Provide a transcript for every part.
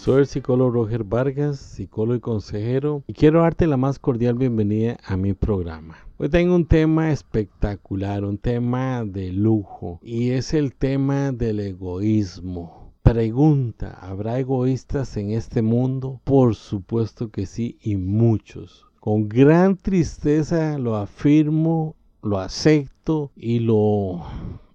Soy el psicólogo Roger Vargas, psicólogo y consejero, y quiero darte la más cordial bienvenida a mi programa. Hoy tengo un tema espectacular, un tema de lujo, y es el tema del egoísmo. Pregunta, ¿habrá egoístas en este mundo? Por supuesto que sí, y muchos. Con gran tristeza lo afirmo, lo acepto y lo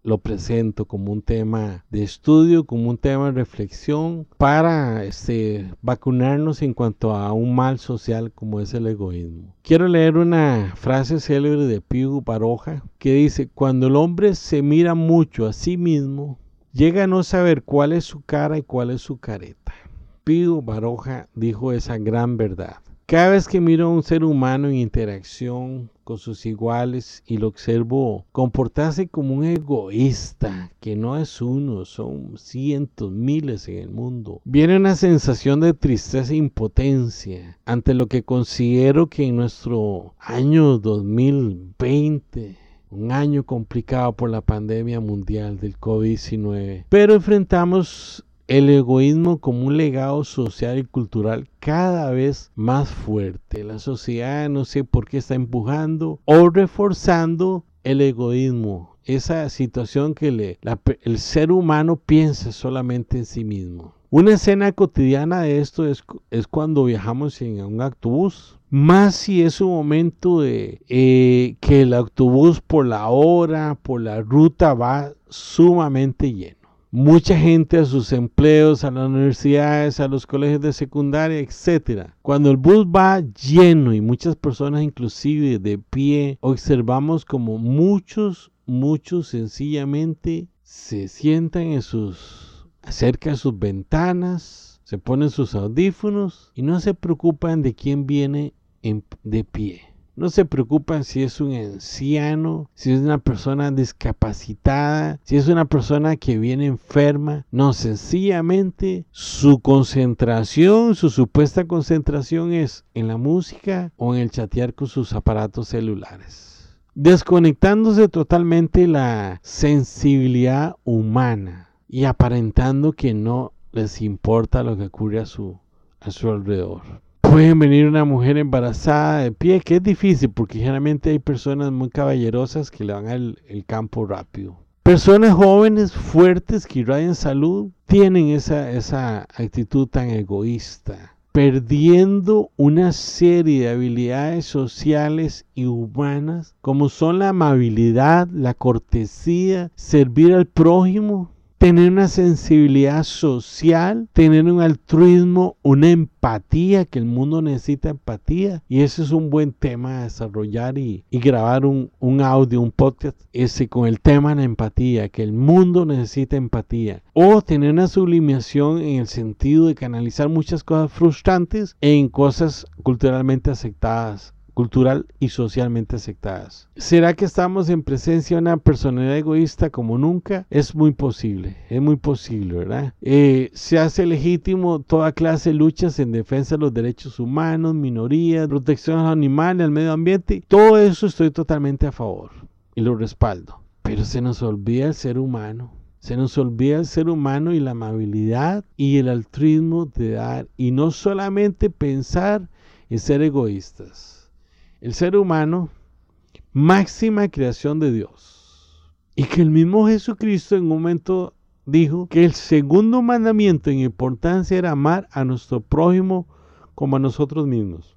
lo presento como un tema de estudio, como un tema de reflexión para este, vacunarnos en cuanto a un mal social como es el egoísmo. Quiero leer una frase célebre de Pío Baroja que dice, cuando el hombre se mira mucho a sí mismo, llega a no saber cuál es su cara y cuál es su careta. Pío Baroja dijo esa gran verdad. Cada vez que miro a un ser humano en interacción con sus iguales y lo observo comportarse como un egoísta, que no es uno, son cientos, miles en el mundo, viene una sensación de tristeza e impotencia ante lo que considero que en nuestro año 2020 un año complicado por la pandemia mundial del COVID-19, pero enfrentamos el egoísmo como un legado social y cultural cada vez más fuerte. La sociedad no sé por qué está empujando o reforzando el egoísmo, esa situación que el ser humano piensa solamente en sí mismo. Una escena cotidiana de esto es, es cuando viajamos en un autobús. Más si es un momento de eh, que el autobús por la hora, por la ruta va sumamente lleno mucha gente a sus empleos, a las universidades, a los colegios de secundaria, etc. Cuando el bus va lleno y muchas personas inclusive de pie, observamos como muchos, muchos sencillamente se sientan en sus, cerca de sus ventanas, se ponen sus audífonos y no se preocupan de quién viene de pie. No se preocupan si es un anciano, si es una persona discapacitada, si es una persona que viene enferma. No, sencillamente su concentración, su supuesta concentración es en la música o en el chatear con sus aparatos celulares. Desconectándose totalmente la sensibilidad humana y aparentando que no les importa lo que ocurre a su, a su alrededor pueden venir una mujer embarazada de pie, que es difícil porque generalmente hay personas muy caballerosas que le van al campo rápido. Personas jóvenes, fuertes, que irradian salud, tienen esa, esa actitud tan egoísta, perdiendo una serie de habilidades sociales y humanas como son la amabilidad, la cortesía, servir al prójimo, tener una sensibilidad social, tener un altruismo, una empatía, que el mundo necesita empatía. Y ese es un buen tema a desarrollar y, grabar un, un, audio, un podcast, ese con el tema de la empatía, que el mundo necesita empatía. O tener una sublimación en el sentido de canalizar muchas cosas frustrantes en cosas culturalmente aceptadas cultural y socialmente aceptadas. ¿Será que estamos en presencia de una personalidad egoísta como nunca? Es muy posible, es muy posible, ¿verdad? Eh, se hace legítimo toda clase de luchas en defensa de los derechos humanos, minorías, protección a los animales, al medio ambiente. Todo eso estoy totalmente a favor y lo respaldo. Pero se nos olvida el ser humano. Se nos olvida el ser humano y la amabilidad y el altruismo de dar y no solamente pensar en ser egoístas el ser humano, máxima creación de Dios. Y que el mismo Jesucristo en un momento dijo que el segundo mandamiento en importancia era amar a nuestro prójimo como a nosotros mismos.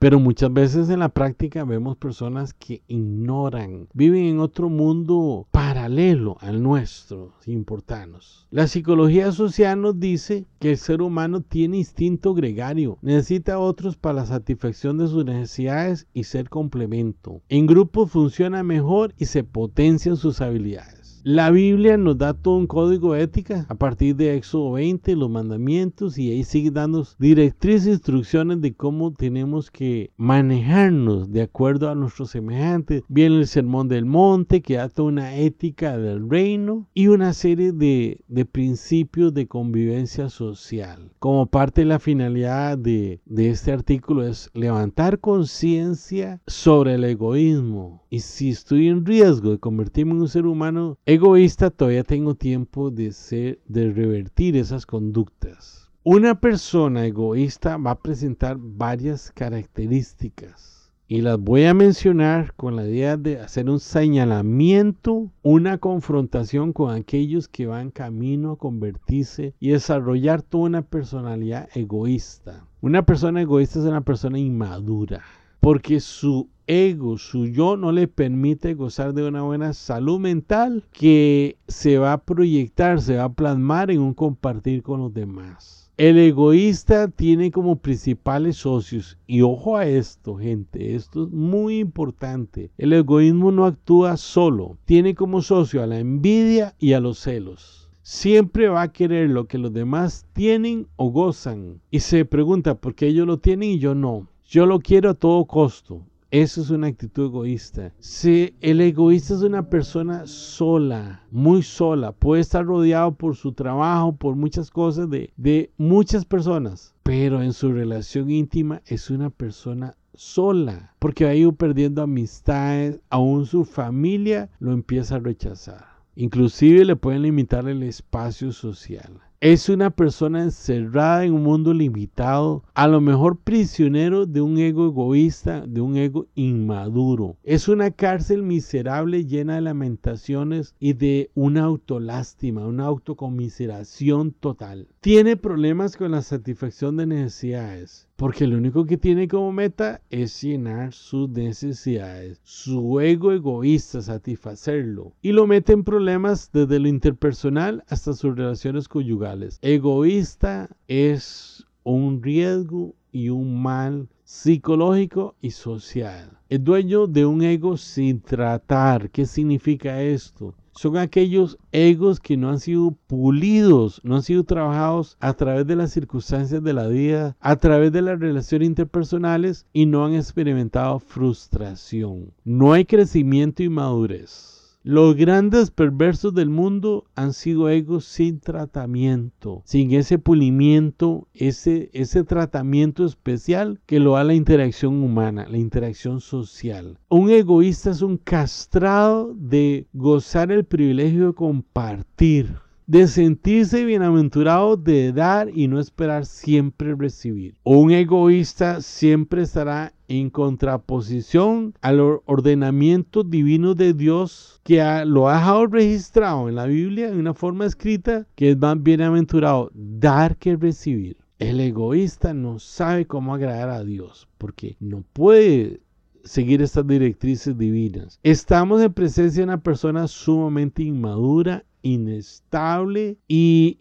Pero muchas veces en la práctica vemos personas que ignoran, viven en otro mundo paralelo al nuestro, sin importarnos. La psicología social nos dice que el ser humano tiene instinto gregario, necesita a otros para la satisfacción de sus necesidades y ser complemento. En grupo funciona mejor y se potencian sus habilidades. La Biblia nos da todo un código de ética a partir de Éxodo 20, los mandamientos, y ahí sigue dando directrices instrucciones de cómo tenemos que manejarnos de acuerdo a nuestros semejantes. Viene el Sermón del Monte, que da toda una ética del reino y una serie de, de principios de convivencia social. Como parte de la finalidad de, de este artículo es levantar conciencia sobre el egoísmo. Y si estoy en riesgo de convertirme en un ser humano egoísta, todavía tengo tiempo de, ser, de revertir esas conductas. Una persona egoísta va a presentar varias características y las voy a mencionar con la idea de hacer un señalamiento, una confrontación con aquellos que van camino a convertirse y desarrollar toda una personalidad egoísta. Una persona egoísta es una persona inmadura porque su ego, su yo, no le permite gozar de una buena salud mental que se va a proyectar, se va a plasmar en un compartir con los demás. El egoísta tiene como principales socios, y ojo a esto, gente, esto es muy importante. El egoísmo no actúa solo, tiene como socio a la envidia y a los celos. Siempre va a querer lo que los demás tienen o gozan. Y se pregunta por qué ellos lo tienen y yo no. Yo lo quiero a todo costo. Eso es una actitud egoísta. Si el egoísta es una persona sola, muy sola, puede estar rodeado por su trabajo, por muchas cosas de, de muchas personas, pero en su relación íntima es una persona sola, porque ha ido perdiendo amistades, aún su familia lo empieza a rechazar. Inclusive le pueden limitar el espacio social. Es una persona encerrada en un mundo limitado, a lo mejor prisionero de un ego egoísta, de un ego inmaduro. Es una cárcel miserable llena de lamentaciones y de una autolástima, una autocomiseración total. Tiene problemas con la satisfacción de necesidades porque lo único que tiene como meta es llenar sus necesidades, su ego egoísta, satisfacerlo. Y lo mete en problemas desde lo interpersonal hasta sus relaciones conyugales. Egoísta es un riesgo y un mal psicológico y social. Es dueño de un ego sin tratar. ¿Qué significa esto? Son aquellos egos que no han sido pulidos, no han sido trabajados a través de las circunstancias de la vida, a través de las relaciones interpersonales y no han experimentado frustración. No hay crecimiento y madurez. Los grandes perversos del mundo han sido egos sin tratamiento, sin ese pulimiento, ese, ese tratamiento especial que lo da la interacción humana, la interacción social. Un egoísta es un castrado de gozar el privilegio de compartir de sentirse bienaventurado de dar y no esperar siempre recibir. Un egoísta siempre estará en contraposición al ordenamiento divino de Dios que lo ha dejado registrado en la Biblia en una forma escrita que es más bienaventurado dar que recibir. El egoísta no sabe cómo agradar a Dios porque no puede seguir estas directrices divinas. Estamos en presencia de una persona sumamente inmadura inestable y,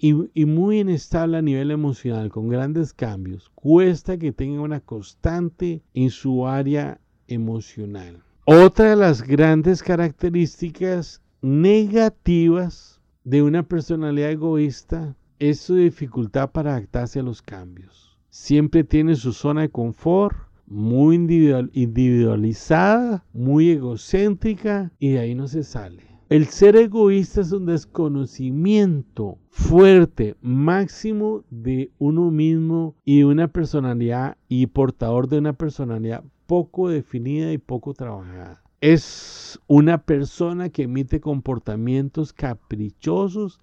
muy inestable a nivel emocional, con grandes cambios. Cuesta que tenga una constante en su área emocional. Otra de las grandes características negativas de una personalidad egoísta es su dificultad para adaptarse a los cambios. Siempre tiene su zona de confort, muy individualizada, muy egocéntrica y de ahí no se sale. El ser egoísta es un desconocimiento fuerte, máximo de uno mismo y una personalidad y portador de una personalidad poco definida y poco trabajada. Es una persona que emite comportamientos caprichosos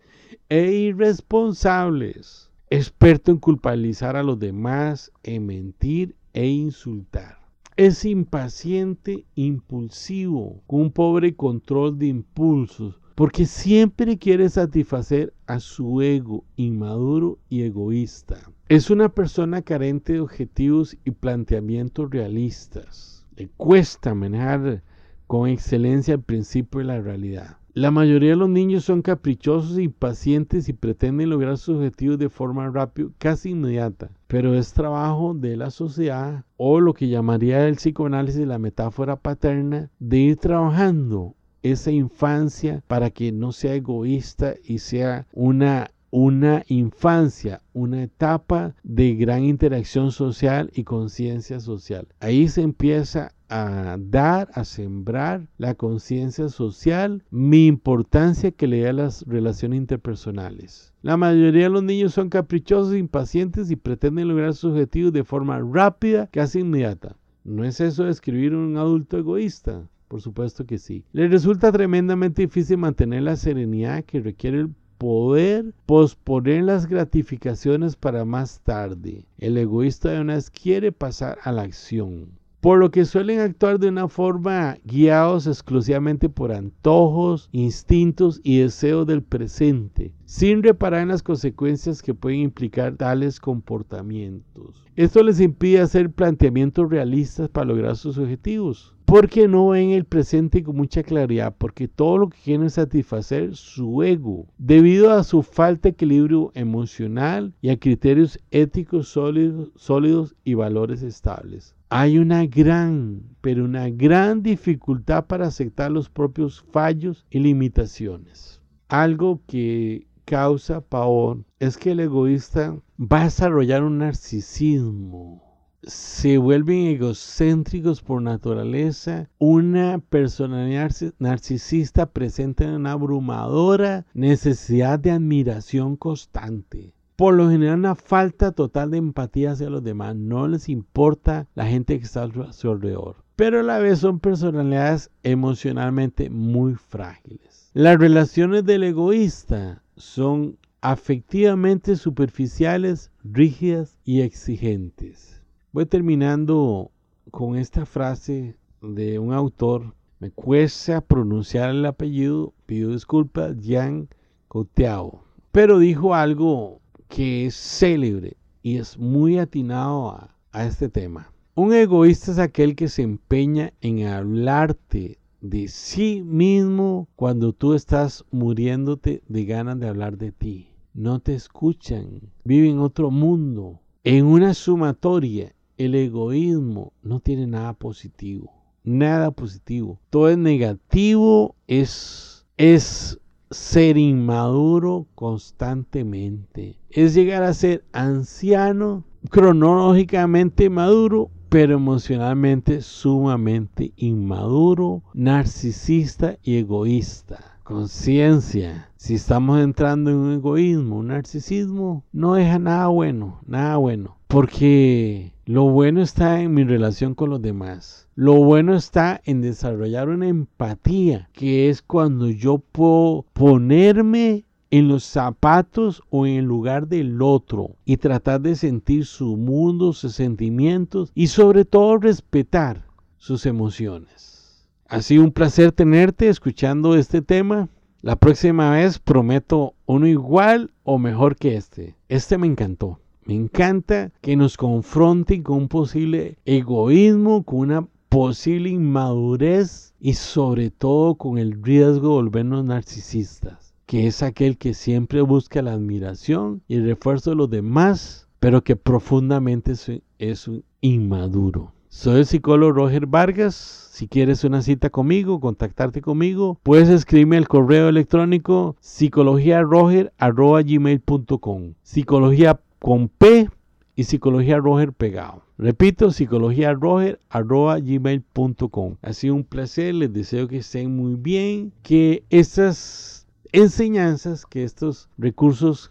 e irresponsables, experto en culpabilizar a los demás, en mentir e insultar. Es impaciente, impulsivo, con un pobre control de impulsos, porque siempre quiere satisfacer a su ego inmaduro y egoísta. Es una persona carente de objetivos y planteamientos realistas. Le cuesta manejar con excelencia el principio de la realidad. La mayoría de los niños son caprichosos, impacientes y pretenden lograr sus objetivos de forma rápida, casi inmediata. Pero es trabajo de la sociedad o lo que llamaría el psicoanálisis la metáfora paterna de ir trabajando esa infancia para que no sea egoísta y sea una una infancia, una etapa de gran interacción social y conciencia social. Ahí se empieza a dar, a sembrar la conciencia social, mi importancia que le da a las relaciones interpersonales. La mayoría de los niños son caprichosos, impacientes y pretenden lograr sus objetivos de forma rápida, casi inmediata. ¿No es eso describir un adulto egoísta? Por supuesto que sí. Le resulta tremendamente difícil mantener la serenidad que requiere el poder posponer las gratificaciones para más tarde. El egoísta de una vez quiere pasar a la acción por lo que suelen actuar de una forma guiados exclusivamente por antojos, instintos y deseos del presente, sin reparar en las consecuencias que pueden implicar tales comportamientos. Esto les impide hacer planteamientos realistas para lograr sus objetivos porque no ven el presente con mucha claridad, porque todo lo que quieren es satisfacer su ego, debido a su falta de equilibrio emocional y a criterios éticos sólidos, y valores estables. Hay una gran, pero una gran dificultad para aceptar los propios fallos y limitaciones. Algo que causa pavor es que el egoísta va a desarrollar un narcisismo se vuelven egocéntricos por naturaleza, una personalidad narcisista presenta una abrumadora necesidad de admiración constante. Por lo general una falta total de empatía hacia los demás, no les importa la gente que está a su alrededor, pero a la vez son personalidades emocionalmente muy frágiles. Las relaciones del egoísta son afectivamente superficiales, rígidas y exigentes. Voy terminando con esta frase de un autor. Me cuesta pronunciar el apellido, pido disculpas, Jean Cocteau. Pero dijo algo que es célebre y es muy atinado a, a este tema. Un egoísta es aquel que se empeña en hablarte de sí mismo cuando tú estás muriéndote de ganas de hablar de ti. No te escuchan, viven en otro mundo, en una sumatoria el egoísmo no tiene nada positivo. Nada positivo. Todo es negativo, es, es ser inmaduro constantemente. Es llegar a ser anciano, cronológicamente maduro, pero emocionalmente sumamente inmaduro, narcisista y egoísta. Conciencia. Si estamos entrando en un egoísmo, un narcisismo, no deja nada bueno, nada bueno. Porque lo bueno está en mi relación con los demás. Lo bueno está en desarrollar una empatía, que es cuando yo puedo ponerme en los zapatos o en el lugar del otro y tratar de sentir su mundo, sus sentimientos y sobre todo respetar sus emociones. Ha sido un placer tenerte escuchando este tema. La próxima vez prometo uno igual o mejor que este. Este me encantó. Me encanta que nos confronten con un posible egoísmo, con una posible inmadurez y sobre todo con el riesgo de volvernos narcisistas, que es aquel que siempre busca la admiración y el refuerzo de los demás, pero que profundamente es un inmaduro. Soy el psicólogo Roger Vargas. Si quieres una cita conmigo, contactarte conmigo, puedes escribirme al correo electrónico psicologiaroger.gmail.com Psicología con P y Psicología Roger pegado. Repito, psicología roger arroba gmail.com. Ha sido un placer, les deseo que estén muy bien, que estas enseñanzas, que estos recursos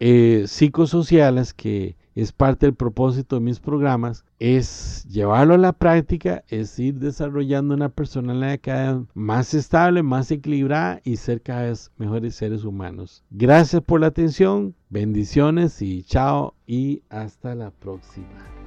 eh, psicosociales que es parte del propósito de mis programas, es llevarlo a la práctica, es ir desarrollando una personalidad cada vez más estable, más equilibrada y ser cada vez mejores seres humanos. Gracias por la atención, bendiciones y chao y hasta la próxima.